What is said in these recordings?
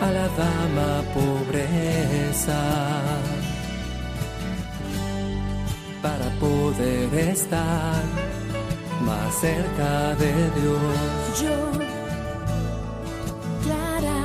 A la dama pobreza, para poder estar más cerca de Dios. Yo, Clara.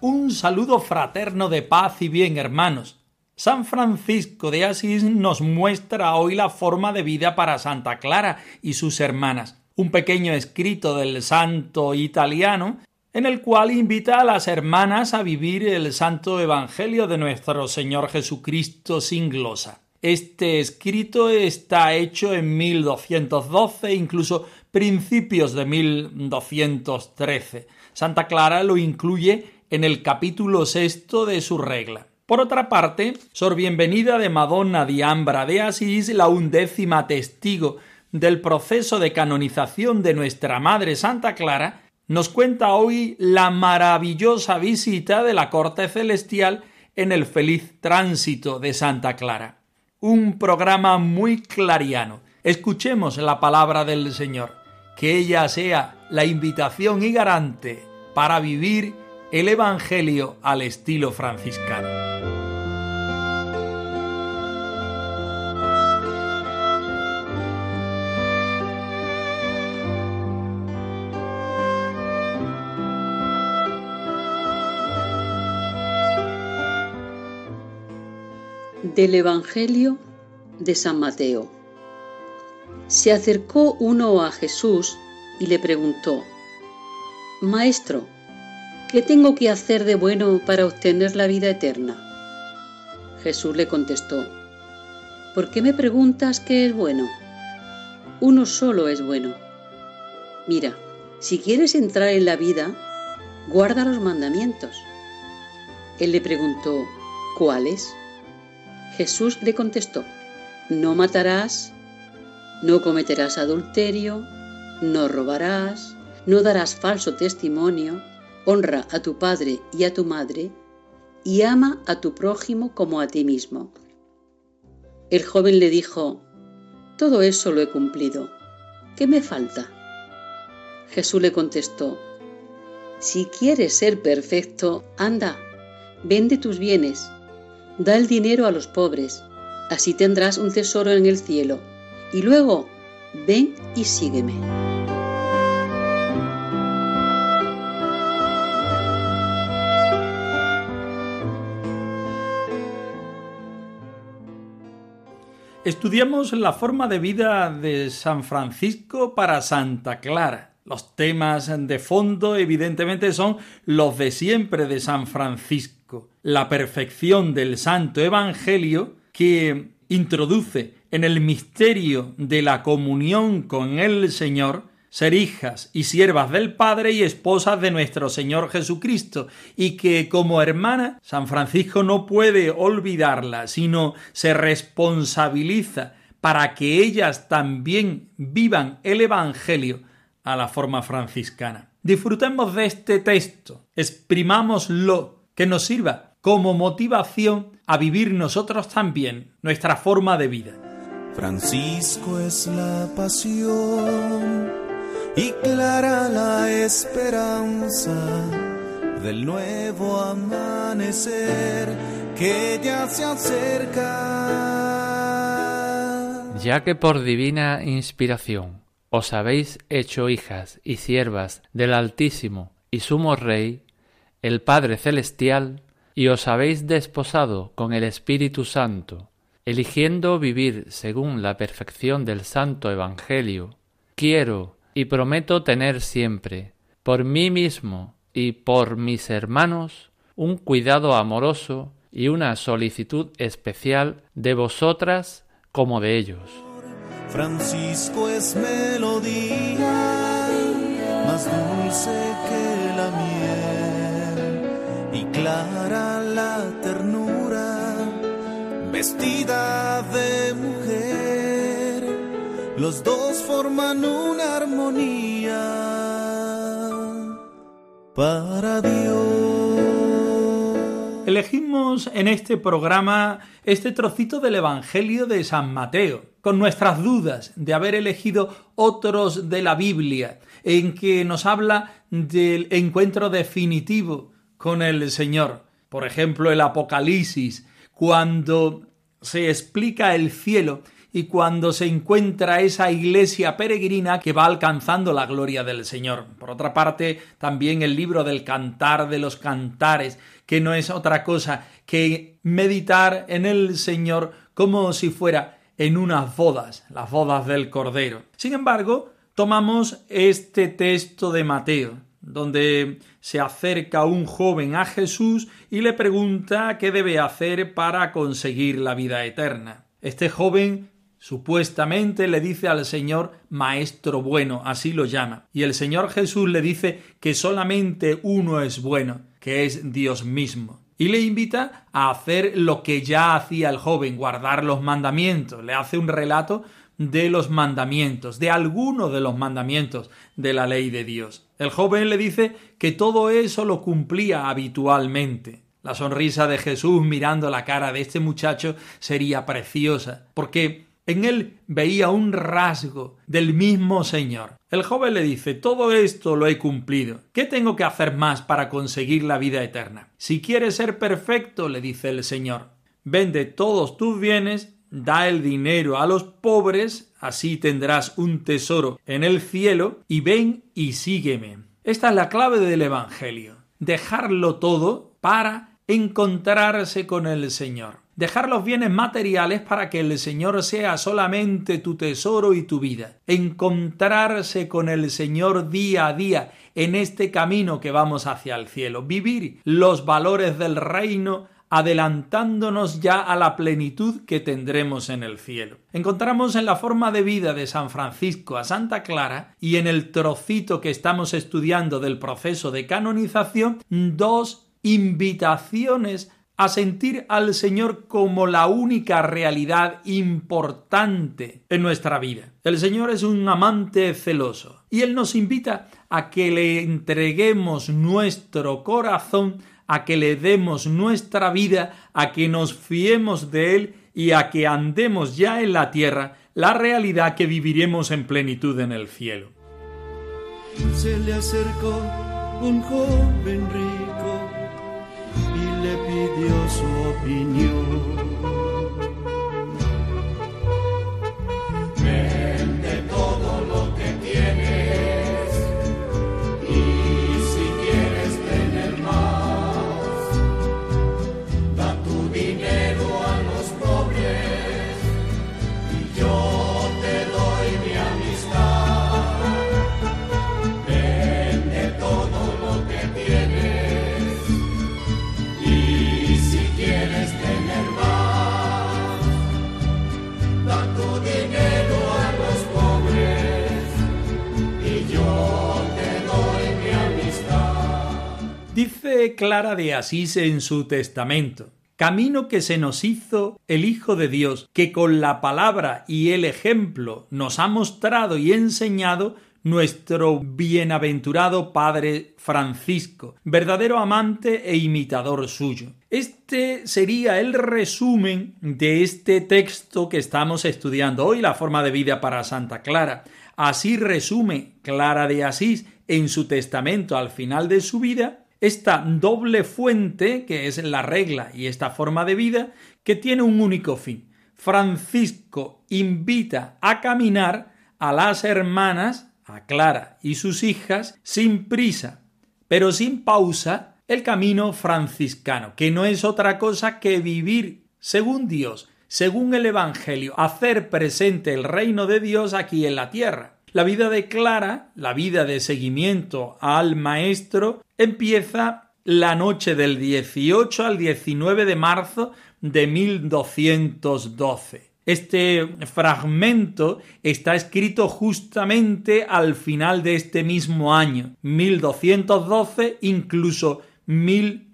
Un saludo fraterno de paz y bien, hermanos. San Francisco de Asís nos muestra hoy la forma de vida para Santa Clara y sus hermanas, un pequeño escrito del santo italiano en el cual invita a las hermanas a vivir el santo evangelio de nuestro Señor Jesucristo sin glosa. Este escrito está hecho en 1212, incluso principios de 1213. Santa Clara lo incluye en el capítulo sexto de su regla. Por otra parte, Sor Bienvenida de Madonna di Ambra de Asís, la undécima testigo del proceso de canonización de nuestra Madre Santa Clara, nos cuenta hoy la maravillosa visita de la corte celestial en el feliz tránsito de Santa Clara. Un programa muy clariano. Escuchemos la palabra del Señor. Que ella sea la invitación y garante para vivir el Evangelio al estilo franciscano. Del Evangelio de San Mateo. Se acercó uno a Jesús y le preguntó, Maestro, ¿qué tengo que hacer de bueno para obtener la vida eterna? Jesús le contestó, ¿por qué me preguntas qué es bueno? Uno solo es bueno. Mira, si quieres entrar en la vida, guarda los mandamientos. Él le preguntó, ¿cuáles? Jesús le contestó, no matarás, no cometerás adulterio, no robarás, no darás falso testimonio, honra a tu padre y a tu madre, y ama a tu prójimo como a ti mismo. El joven le dijo, todo eso lo he cumplido, ¿qué me falta? Jesús le contestó, si quieres ser perfecto, anda, vende tus bienes Da el dinero a los pobres, así tendrás un tesoro en el cielo. Y luego, ven y sígueme. Estudiamos la forma de vida de San Francisco para Santa Clara. Los temas de fondo evidentemente son los de siempre de San Francisco la perfección del Santo Evangelio que introduce en el misterio de la comunión con el Señor ser hijas y siervas del Padre y esposas de nuestro Señor Jesucristo, y que como hermana San Francisco no puede olvidarla, sino se responsabiliza para que ellas también vivan el Evangelio a la forma franciscana. Disfrutemos de este texto, exprimámoslo que nos sirva como motivación a vivir nosotros también nuestra forma de vida. Francisco es la pasión y clara la esperanza del nuevo amanecer que ya se acerca. Ya que por divina inspiración os habéis hecho hijas y siervas del Altísimo y Sumo Rey, el Padre Celestial, y os habéis desposado con el Espíritu Santo, eligiendo vivir según la perfección del Santo Evangelio, quiero y prometo tener siempre, por mí mismo y por mis hermanos, un cuidado amoroso y una solicitud especial de vosotras como de ellos. Francisco es y clara la ternura, vestida de mujer, los dos forman una armonía para Dios. Elegimos en este programa este trocito del Evangelio de San Mateo, con nuestras dudas de haber elegido otros de la Biblia, en que nos habla del encuentro definitivo con el Señor. Por ejemplo, el Apocalipsis, cuando se explica el cielo y cuando se encuentra esa iglesia peregrina que va alcanzando la gloria del Señor. Por otra parte, también el libro del Cantar de los Cantares, que no es otra cosa que meditar en el Señor como si fuera en unas bodas, las bodas del Cordero. Sin embargo, tomamos este texto de Mateo, donde se acerca un joven a Jesús y le pregunta qué debe hacer para conseguir la vida eterna. Este joven Supuestamente le dice al Señor Maestro bueno, así lo llama. Y el Señor Jesús le dice que solamente uno es bueno, que es Dios mismo. Y le invita a hacer lo que ya hacía el joven, guardar los mandamientos. Le hace un relato de los mandamientos, de alguno de los mandamientos de la ley de Dios. El joven le dice que todo eso lo cumplía habitualmente. La sonrisa de Jesús mirando la cara de este muchacho sería preciosa, porque en él veía un rasgo del mismo Señor. El joven le dice Todo esto lo he cumplido. ¿Qué tengo que hacer más para conseguir la vida eterna? Si quieres ser perfecto, le dice el Señor, vende todos tus bienes, da el dinero a los pobres, así tendrás un tesoro en el cielo, y ven y sígueme. Esta es la clave del Evangelio. Dejarlo todo para encontrarse con el Señor dejar los bienes materiales para que el Señor sea solamente tu tesoro y tu vida, encontrarse con el Señor día a día en este camino que vamos hacia el cielo, vivir los valores del reino adelantándonos ya a la plenitud que tendremos en el cielo. Encontramos en la forma de vida de San Francisco a Santa Clara y en el trocito que estamos estudiando del proceso de canonización dos invitaciones a sentir al Señor como la única realidad importante en nuestra vida. El Señor es un amante celoso y Él nos invita a que le entreguemos nuestro corazón, a que le demos nuestra vida, a que nos fiemos de Él y a que andemos ya en la tierra la realidad que viviremos en plenitud en el cielo. Se le acercó un joven rico le pidió su opinión. Clara de Asís en su testamento, camino que se nos hizo el Hijo de Dios, que con la palabra y el ejemplo nos ha mostrado y enseñado nuestro bienaventurado Padre Francisco, verdadero amante e imitador suyo. Este sería el resumen de este texto que estamos estudiando hoy, la forma de vida para Santa Clara. Así resume Clara de Asís en su testamento al final de su vida esta doble fuente, que es la regla y esta forma de vida, que tiene un único fin. Francisco invita a caminar a las hermanas, a Clara y sus hijas, sin prisa, pero sin pausa, el camino franciscano, que no es otra cosa que vivir según Dios, según el Evangelio, hacer presente el reino de Dios aquí en la tierra. La vida de Clara, la vida de seguimiento al Maestro, empieza la noche del 18 al 19 de marzo de 1212. Este fragmento está escrito justamente al final de este mismo año, 1212, incluso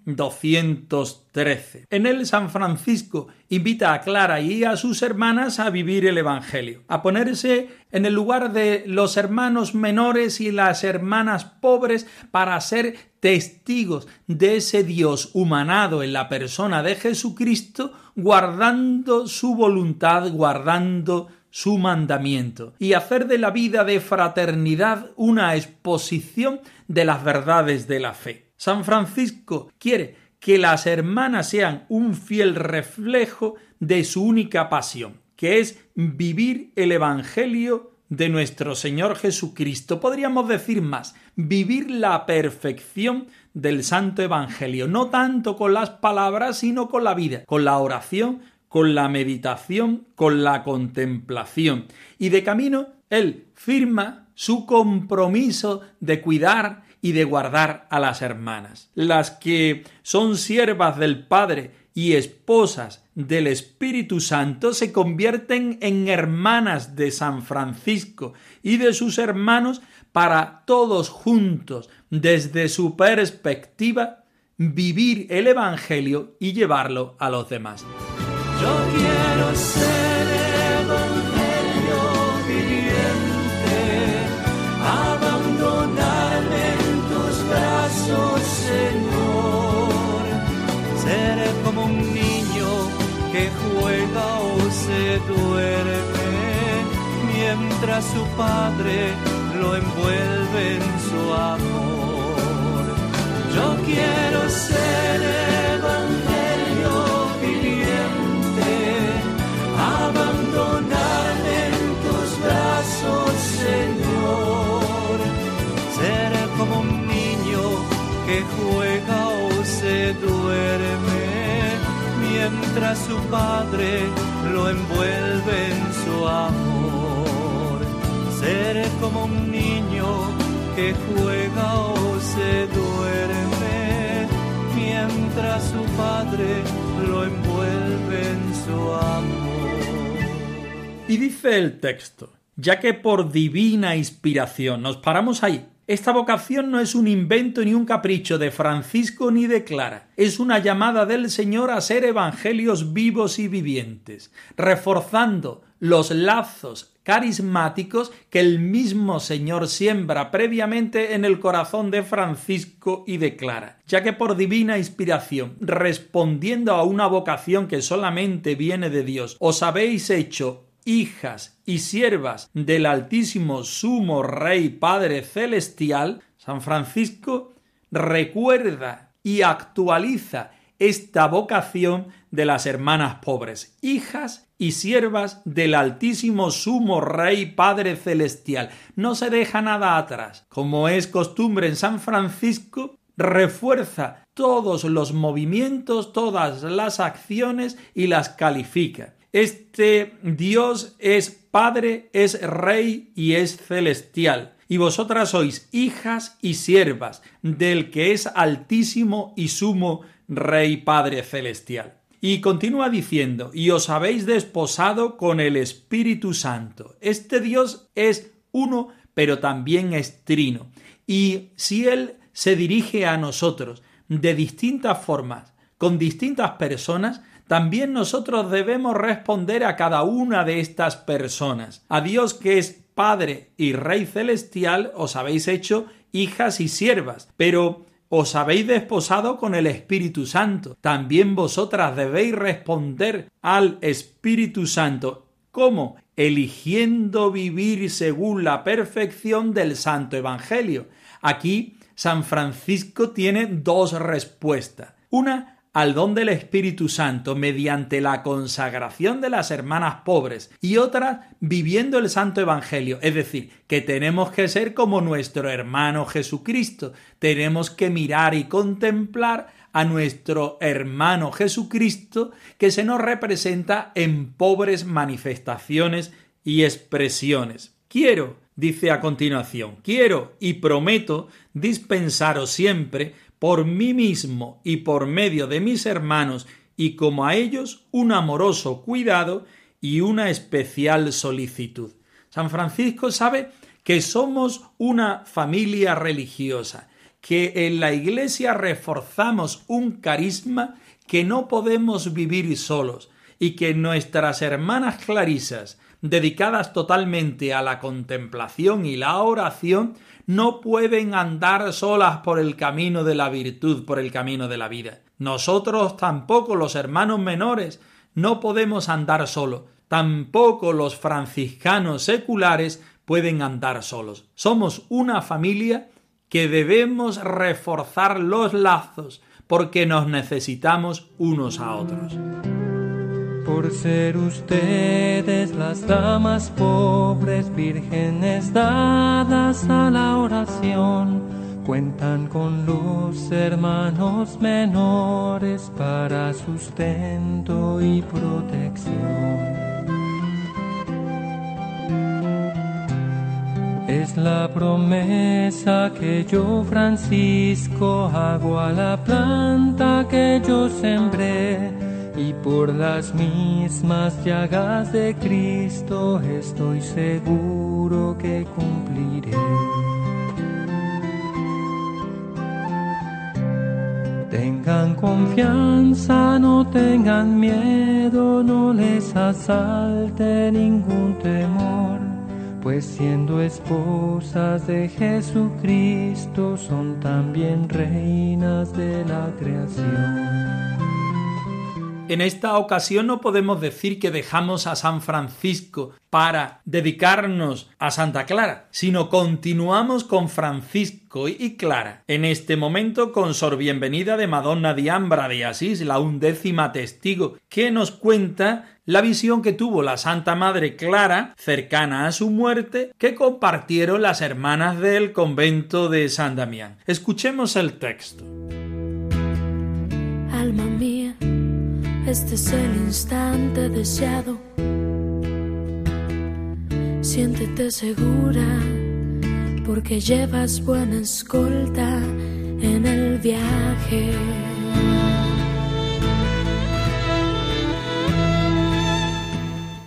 1213. En él San Francisco invita a Clara y a sus hermanas a vivir el Evangelio, a ponerse en el lugar de los hermanos menores y las hermanas pobres para ser testigos de ese Dios humanado en la persona de Jesucristo, guardando su voluntad, guardando su mandamiento, y hacer de la vida de fraternidad una exposición de las verdades de la fe. San Francisco quiere que las hermanas sean un fiel reflejo de su única pasión, que es vivir el Evangelio de nuestro Señor Jesucristo. Podríamos decir más, vivir la perfección del Santo Evangelio, no tanto con las palabras, sino con la vida, con la oración, con la meditación, con la contemplación. Y de camino, él firma su compromiso de cuidar y de guardar a las hermanas. Las que son siervas del Padre y esposas del Espíritu Santo se convierten en hermanas de San Francisco y de sus hermanos para todos juntos, desde su perspectiva, vivir el Evangelio y llevarlo a los demás. Yo quiero ser mientras su padre lo envuelve en su amor. Yo quiero ser evangelio viviente, abandonarme en tus brazos, Señor. Ser como un niño que juega o se duerme mientras su padre lo envuelve en su amor. Seré como un niño que juega o se duerme mientras su padre lo envuelve en su amor. Y dice el texto, ya que por divina inspiración nos paramos ahí esta vocación no es un invento ni un capricho de Francisco ni de Clara, es una llamada del Señor a ser evangelios vivos y vivientes, reforzando los lazos carismáticos que el mismo Señor siembra previamente en el corazón de Francisco y de Clara, ya que por divina inspiración, respondiendo a una vocación que solamente viene de Dios, os habéis hecho hijas y siervas del Altísimo Sumo Rey Padre Celestial, San Francisco recuerda y actualiza esta vocación de las hermanas pobres, hijas y siervas del Altísimo Sumo Rey Padre Celestial. No se deja nada atrás. Como es costumbre en San Francisco, refuerza todos los movimientos, todas las acciones y las califica. Este Dios es Padre, es Rey y es celestial. Y vosotras sois hijas y siervas del que es altísimo y sumo Rey Padre celestial. Y continúa diciendo, y os habéis desposado con el Espíritu Santo. Este Dios es uno, pero también es trino. Y si Él se dirige a nosotros de distintas formas, con distintas personas, también nosotros debemos responder a cada una de estas personas. A Dios que es Padre y Rey Celestial os habéis hecho hijas y siervas, pero os habéis desposado con el Espíritu Santo. También vosotras debéis responder al Espíritu Santo. ¿Cómo? Eligiendo vivir según la perfección del Santo Evangelio. Aquí San Francisco tiene dos respuestas. Una al don del Espíritu Santo mediante la consagración de las hermanas pobres y otras viviendo el Santo Evangelio. Es decir, que tenemos que ser como nuestro hermano Jesucristo. Tenemos que mirar y contemplar a nuestro hermano Jesucristo que se nos representa en pobres manifestaciones y expresiones. Quiero, dice a continuación, quiero y prometo dispensaros siempre por mí mismo y por medio de mis hermanos y como a ellos un amoroso cuidado y una especial solicitud. San Francisco sabe que somos una familia religiosa, que en la Iglesia reforzamos un carisma que no podemos vivir solos y que nuestras hermanas clarisas, dedicadas totalmente a la contemplación y la oración, no pueden andar solas por el camino de la virtud, por el camino de la vida. Nosotros tampoco, los hermanos menores, no podemos andar solos. Tampoco los franciscanos seculares pueden andar solos. Somos una familia que debemos reforzar los lazos porque nos necesitamos unos a otros. Por ser ustedes las damas pobres, vírgenes dadas a la oración, cuentan con los hermanos menores para sustento y protección. Es la promesa que yo, Francisco, hago a la planta que yo sembré y por las mismas llagas de Cristo estoy seguro que cumpliré. Tengan confianza, no tengan miedo, no les asalte ningún temor pues siendo esposas de Jesucristo son también reinas de la creación. En esta ocasión no podemos decir que dejamos a San Francisco para dedicarnos a Santa Clara, sino continuamos con Francisco y Clara. En este momento con Sor Bienvenida de Madonna Diambra de Asís, la undécima testigo, que nos cuenta la visión que tuvo la Santa Madre Clara cercana a su muerte que compartieron las hermanas del convento de San Damián. Escuchemos el texto. Alma mía este es el instante deseado. Siéntete segura porque llevas buena escolta en el viaje.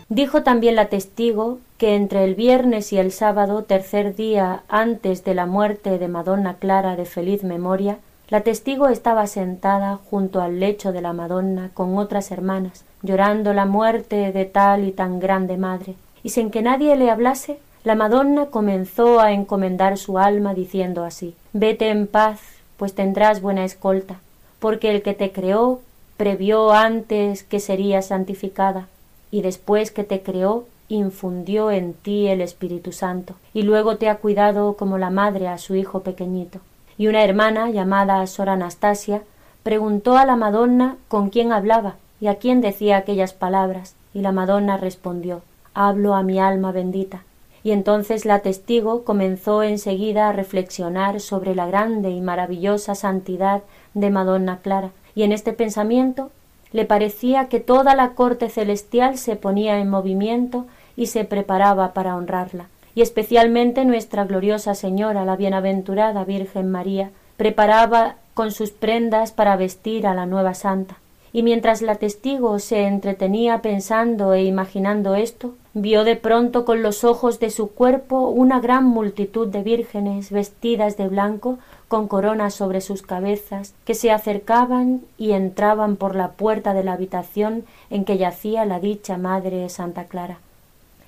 Dijo también la testigo que entre el viernes y el sábado, tercer día antes de la muerte de Madonna Clara de feliz memoria, la testigo estaba sentada junto al lecho de la Madonna con otras hermanas, llorando la muerte de tal y tan grande madre, y sin que nadie le hablase, la Madonna comenzó a encomendar su alma diciendo así Vete en paz, pues tendrás buena escolta, porque el que te creó previó antes que serías santificada, y después que te creó infundió en ti el Espíritu Santo, y luego te ha cuidado como la madre a su hijo pequeñito y una hermana llamada Sor Anastasia preguntó a la Madonna con quién hablaba y a quién decía aquellas palabras, y la Madonna respondió Hablo a mi alma bendita. Y entonces la testigo comenzó enseguida a reflexionar sobre la grande y maravillosa santidad de Madonna Clara, y en este pensamiento le parecía que toda la corte celestial se ponía en movimiento y se preparaba para honrarla y especialmente nuestra gloriosa Señora, la bienaventurada Virgen María, preparaba con sus prendas para vestir a la nueva santa. Y mientras la testigo se entretenía pensando e imaginando esto, vio de pronto con los ojos de su cuerpo una gran multitud de vírgenes vestidas de blanco con coronas sobre sus cabezas, que se acercaban y entraban por la puerta de la habitación en que yacía la dicha Madre Santa Clara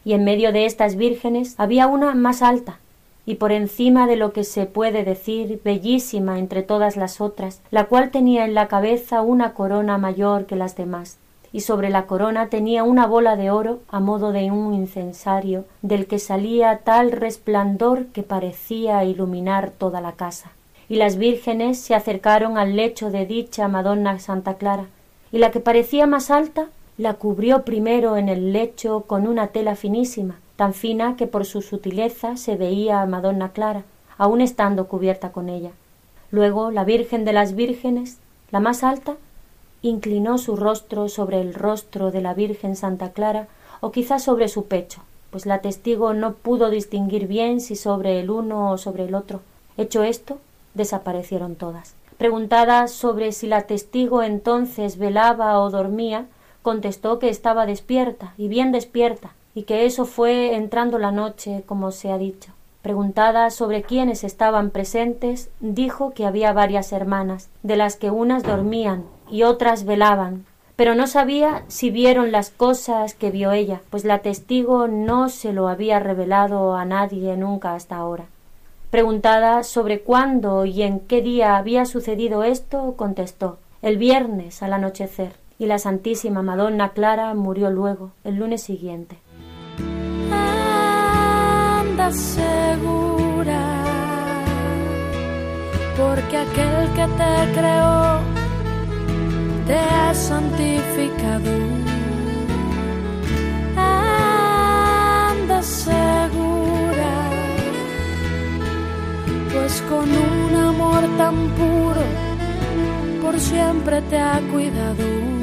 y en medio de estas vírgenes había una más alta, y por encima de lo que se puede decir bellísima entre todas las otras, la cual tenía en la cabeza una corona mayor que las demás, y sobre la corona tenía una bola de oro a modo de un incensario, del que salía tal resplandor que parecía iluminar toda la casa. Y las vírgenes se acercaron al lecho de dicha Madonna Santa Clara, y la que parecía más alta la cubrió primero en el lecho con una tela finísima, tan fina que por su sutileza se veía a Madonna Clara, aun estando cubierta con ella. Luego la Virgen de las Vírgenes, la más alta, inclinó su rostro sobre el rostro de la Virgen Santa Clara, o quizá sobre su pecho, pues la testigo no pudo distinguir bien si sobre el uno o sobre el otro. Hecho esto, desaparecieron todas. Preguntada sobre si la testigo entonces velaba o dormía, contestó que estaba despierta y bien despierta y que eso fue entrando la noche como se ha dicho Preguntada sobre quiénes estaban presentes, dijo que había varias hermanas, de las que unas dormían y otras velaban, pero no sabía si vieron las cosas que vio ella, pues la testigo no se lo había revelado a nadie nunca hasta ahora. Preguntada sobre cuándo y en qué día había sucedido esto, contestó el viernes al anochecer, y la Santísima Madonna Clara murió luego, el lunes siguiente. Anda segura, porque aquel que te creó te ha santificado. Anda segura, pues con un amor tan puro, por siempre te ha cuidado.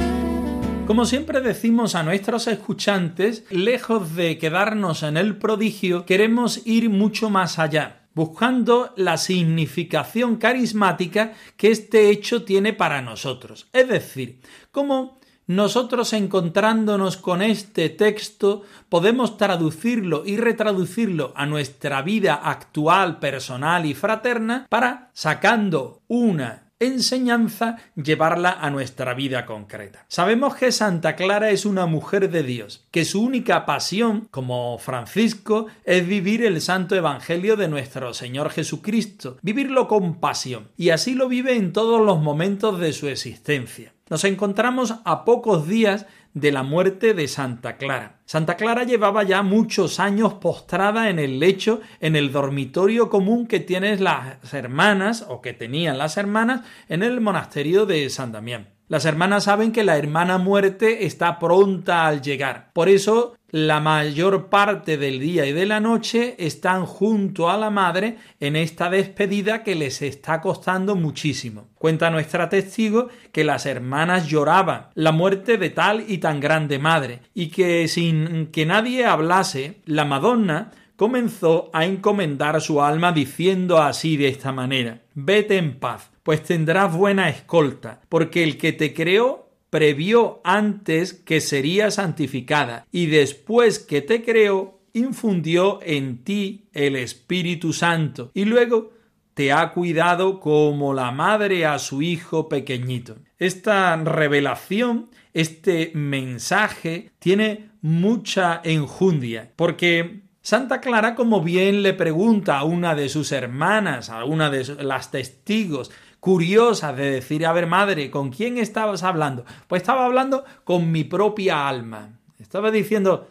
Como siempre decimos a nuestros escuchantes, lejos de quedarnos en el prodigio, queremos ir mucho más allá buscando la significación carismática que este hecho tiene para nosotros. Es decir, cómo nosotros encontrándonos con este texto podemos traducirlo y retraducirlo a nuestra vida actual, personal y fraterna para sacando una enseñanza llevarla a nuestra vida concreta. Sabemos que Santa Clara es una mujer de Dios, que su única pasión, como Francisco, es vivir el santo evangelio de nuestro Señor Jesucristo, vivirlo con pasión, y así lo vive en todos los momentos de su existencia. Nos encontramos a pocos días de la muerte de Santa Clara. Santa Clara llevaba ya muchos años postrada en el lecho, en el dormitorio común que tienen las hermanas o que tenían las hermanas en el monasterio de San Damián. Las hermanas saben que la hermana muerte está pronta al llegar. Por eso la mayor parte del día y de la noche están junto a la madre en esta despedida que les está costando muchísimo. Cuenta nuestra testigo que las hermanas lloraban la muerte de tal y tan grande madre y que sin que nadie hablase, la Madonna comenzó a encomendar su alma diciendo así de esta manera Vete en paz, pues tendrás buena escolta, porque el que te creó previó antes que sería santificada, y después que te creó, infundió en ti el Espíritu Santo, y luego te ha cuidado como la madre a su hijo pequeñito. Esta revelación, este mensaje, tiene mucha enjundia, porque Santa Clara, como bien le pregunta a una de sus hermanas, a una de las testigos, curiosa de decir, a ver, madre, ¿con quién estabas hablando? Pues estaba hablando con mi propia alma. Estaba diciendo,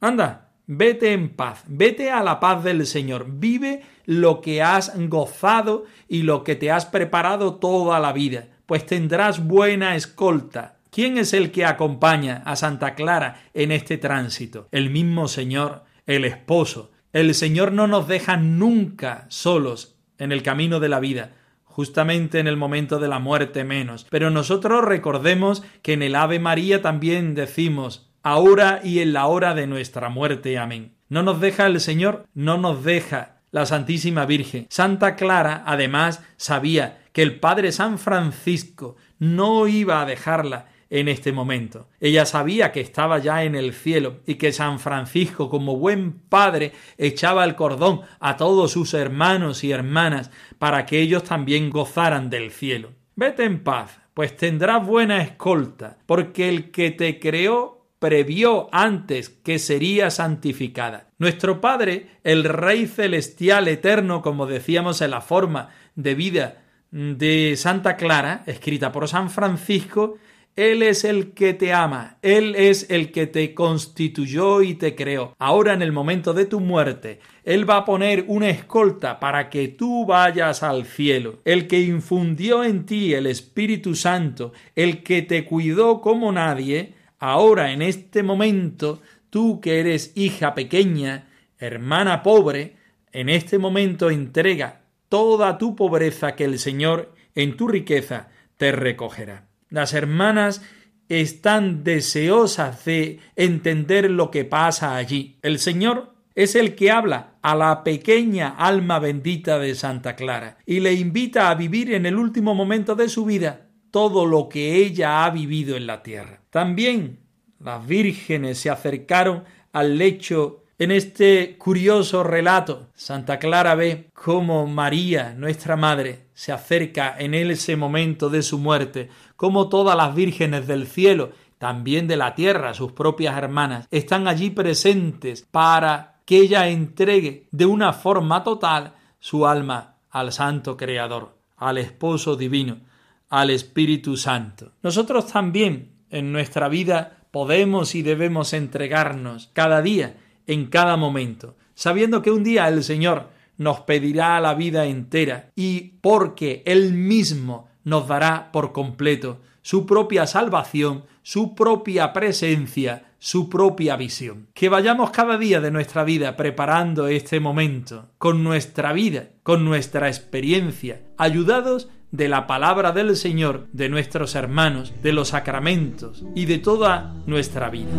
anda, vete en paz, vete a la paz del Señor, vive lo que has gozado y lo que te has preparado toda la vida, pues tendrás buena escolta. ¿Quién es el que acompaña a Santa Clara en este tránsito? El mismo Señor, el esposo. El Señor no nos deja nunca solos en el camino de la vida justamente en el momento de la muerte menos. Pero nosotros recordemos que en el Ave María también decimos ahora y en la hora de nuestra muerte. Amén. No nos deja el Señor, no nos deja la Santísima Virgen. Santa Clara, además, sabía que el Padre San Francisco no iba a dejarla en este momento. Ella sabía que estaba ya en el cielo y que San Francisco, como buen padre, echaba el cordón a todos sus hermanos y hermanas para que ellos también gozaran del cielo. Vete en paz, pues tendrás buena escolta, porque el que te creó previó antes que sería santificada. Nuestro Padre, el Rey Celestial Eterno, como decíamos en la forma de vida de Santa Clara, escrita por San Francisco, él es el que te ama, Él es el que te constituyó y te creó. Ahora en el momento de tu muerte, Él va a poner una escolta para que tú vayas al cielo. El que infundió en ti el Espíritu Santo, el que te cuidó como nadie, ahora en este momento, tú que eres hija pequeña, hermana pobre, en este momento entrega toda tu pobreza que el Señor en tu riqueza te recogerá. Las hermanas están deseosas de entender lo que pasa allí. El Señor es el que habla a la pequeña alma bendita de Santa Clara y le invita a vivir en el último momento de su vida todo lo que ella ha vivido en la tierra. También las vírgenes se acercaron al lecho En este curioso relato, Santa Clara ve cómo María, nuestra Madre, se acerca en ese momento de su muerte, cómo todas las vírgenes del cielo, también de la tierra, sus propias hermanas, están allí presentes para que ella entregue de una forma total su alma al Santo Creador, al Esposo Divino, al Espíritu Santo. Nosotros también en nuestra vida podemos y debemos entregarnos cada día, en cada momento, sabiendo que un día el Señor nos pedirá la vida entera y porque Él mismo nos dará por completo su propia salvación, su propia presencia, su propia visión. Que vayamos cada día de nuestra vida preparando este momento, con nuestra vida, con nuestra experiencia, ayudados de la palabra del Señor, de nuestros hermanos, de los sacramentos y de toda nuestra vida.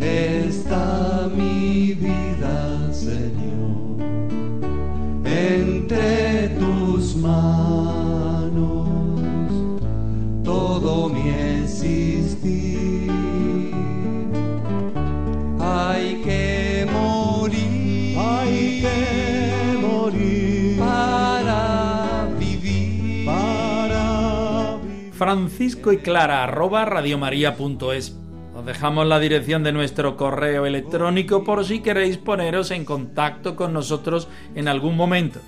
Está mi vida, entre tus manos, todo mi existir. Hay que morir, hay que morir para vivir, para vivir. Francisco y Clara arroba radiomaria.es os dejamos la dirección de nuestro correo electrónico por si queréis poneros en contacto con nosotros en algún momento.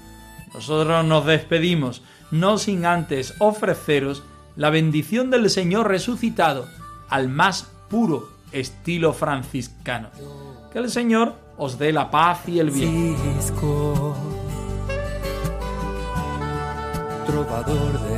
Nosotros nos despedimos, no sin antes ofreceros la bendición del Señor resucitado al más puro estilo franciscano. Que el Señor os dé la paz y el bien. Francisco, trovador de